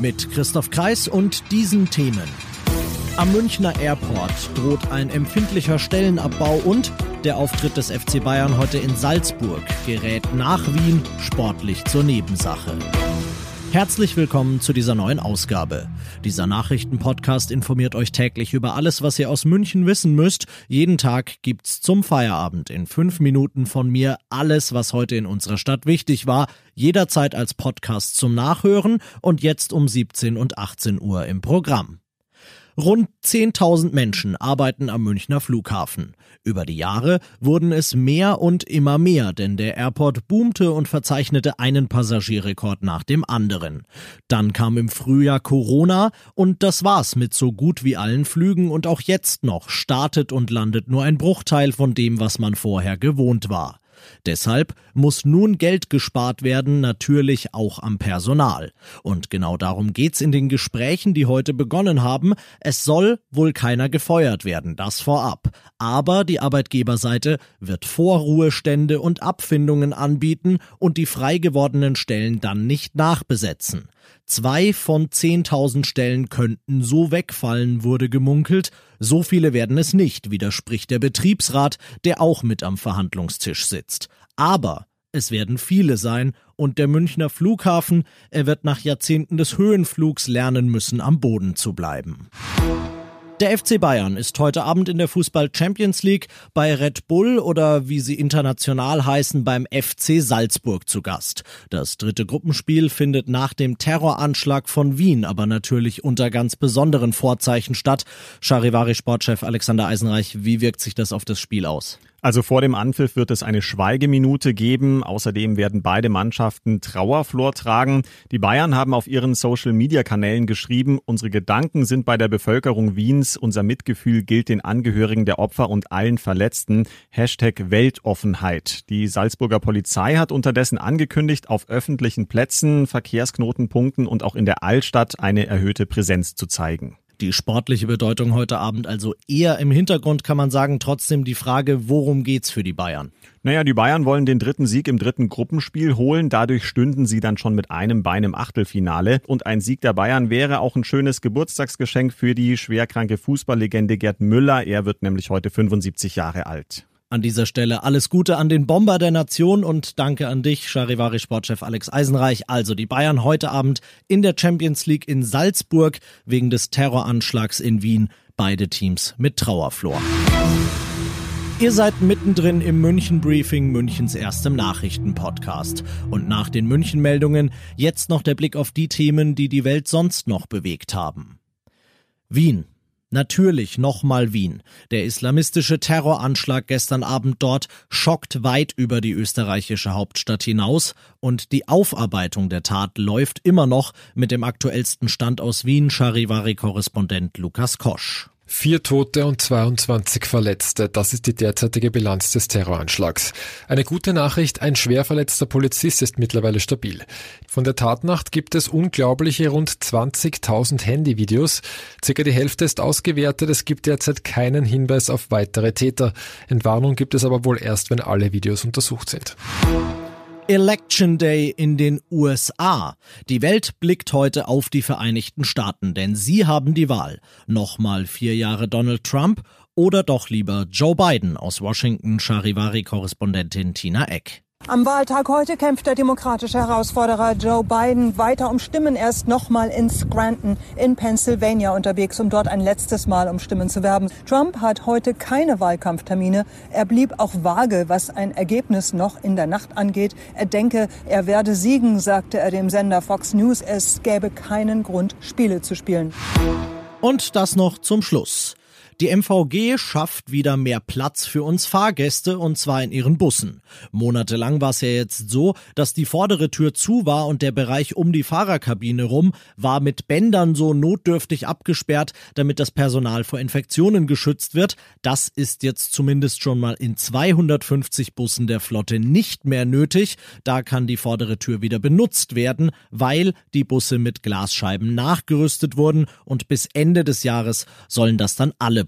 Mit Christoph Kreis und diesen Themen. Am Münchner Airport droht ein empfindlicher Stellenabbau und der Auftritt des FC Bayern heute in Salzburg gerät nach Wien sportlich zur Nebensache. Herzlich willkommen zu dieser neuen Ausgabe. Dieser Nachrichtenpodcast informiert euch täglich über alles, was ihr aus München wissen müsst. Jeden Tag gibt's zum Feierabend in fünf Minuten von mir alles, was heute in unserer Stadt wichtig war. Jederzeit als Podcast zum Nachhören und jetzt um 17 und 18 Uhr im Programm. Rund 10.000 Menschen arbeiten am Münchner Flughafen. Über die Jahre wurden es mehr und immer mehr, denn der Airport boomte und verzeichnete einen Passagierrekord nach dem anderen. Dann kam im Frühjahr Corona und das war's mit so gut wie allen Flügen und auch jetzt noch startet und landet nur ein Bruchteil von dem, was man vorher gewohnt war. Deshalb muss nun Geld gespart werden, natürlich auch am Personal. Und genau darum geht's in den Gesprächen, die heute begonnen haben. Es soll wohl keiner gefeuert werden, das vorab. Aber die Arbeitgeberseite wird Vorruhestände und Abfindungen anbieten und die frei gewordenen Stellen dann nicht nachbesetzen. Zwei von 10.000 Stellen könnten so wegfallen, wurde gemunkelt. So viele werden es nicht, widerspricht der Betriebsrat, der auch mit am Verhandlungstisch sitzt. Aber es werden viele sein und der Münchner Flughafen, er wird nach Jahrzehnten des Höhenflugs lernen müssen, am Boden zu bleiben. Der FC Bayern ist heute Abend in der Fußball Champions League bei Red Bull oder wie sie international heißen beim FC Salzburg zu Gast. Das dritte Gruppenspiel findet nach dem Terroranschlag von Wien aber natürlich unter ganz besonderen Vorzeichen statt. Charivari Sportchef Alexander Eisenreich, wie wirkt sich das auf das Spiel aus? Also vor dem Anpfiff wird es eine Schweigeminute geben. Außerdem werden beide Mannschaften Trauerflor tragen. Die Bayern haben auf ihren Social-Media-Kanälen geschrieben, unsere Gedanken sind bei der Bevölkerung Wiens. Unser Mitgefühl gilt den Angehörigen der Opfer und allen Verletzten. Hashtag Weltoffenheit. Die Salzburger Polizei hat unterdessen angekündigt, auf öffentlichen Plätzen, Verkehrsknotenpunkten und auch in der Altstadt eine erhöhte Präsenz zu zeigen. Die sportliche Bedeutung heute Abend also eher im Hintergrund, kann man sagen. Trotzdem die Frage, worum geht's für die Bayern? Naja, die Bayern wollen den dritten Sieg im dritten Gruppenspiel holen. Dadurch stünden sie dann schon mit einem Bein im Achtelfinale. Und ein Sieg der Bayern wäre auch ein schönes Geburtstagsgeschenk für die schwerkranke Fußballlegende Gerd Müller. Er wird nämlich heute 75 Jahre alt. An dieser Stelle alles Gute an den Bomber der Nation und danke an dich, Charivari Sportchef Alex Eisenreich. Also die Bayern heute Abend in der Champions League in Salzburg wegen des Terroranschlags in Wien. Beide Teams mit Trauerflor. Ihr seid mittendrin im München Briefing, Münchens erstem Nachrichtenpodcast. Und nach den München Meldungen jetzt noch der Blick auf die Themen, die die Welt sonst noch bewegt haben. Wien. Natürlich nochmal Wien. Der islamistische Terroranschlag gestern Abend dort schockt weit über die österreichische Hauptstadt hinaus und die Aufarbeitung der Tat läuft immer noch mit dem aktuellsten Stand aus Wien, Charivari-Korrespondent Lukas Kosch. Vier Tote und 22 Verletzte, das ist die derzeitige Bilanz des Terroranschlags. Eine gute Nachricht, ein schwer verletzter Polizist ist mittlerweile stabil. Von der Tatnacht gibt es unglaubliche rund 20.000 Handyvideos. Circa die Hälfte ist ausgewertet, es gibt derzeit keinen Hinweis auf weitere Täter. Entwarnung gibt es aber wohl erst, wenn alle Videos untersucht sind. Election Day in den USA. Die Welt blickt heute auf die Vereinigten Staaten, denn sie haben die Wahl. Nochmal vier Jahre Donald Trump oder doch lieber Joe Biden aus Washington, Charivari-Korrespondentin Tina Eck. Am Wahltag heute kämpft der demokratische Herausforderer Joe Biden weiter um Stimmen. Er ist nochmal in Scranton in Pennsylvania unterwegs, um dort ein letztes Mal um Stimmen zu werben. Trump hat heute keine Wahlkampftermine. Er blieb auch vage, was ein Ergebnis noch in der Nacht angeht. Er denke, er werde siegen, sagte er dem Sender Fox News. Es gäbe keinen Grund, Spiele zu spielen. Und das noch zum Schluss. Die MVG schafft wieder mehr Platz für uns Fahrgäste und zwar in ihren Bussen. Monatelang war es ja jetzt so, dass die vordere Tür zu war und der Bereich um die Fahrerkabine rum war mit Bändern so notdürftig abgesperrt, damit das Personal vor Infektionen geschützt wird. Das ist jetzt zumindest schon mal in 250 Bussen der Flotte nicht mehr nötig. Da kann die vordere Tür wieder benutzt werden, weil die Busse mit Glasscheiben nachgerüstet wurden und bis Ende des Jahres sollen das dann alle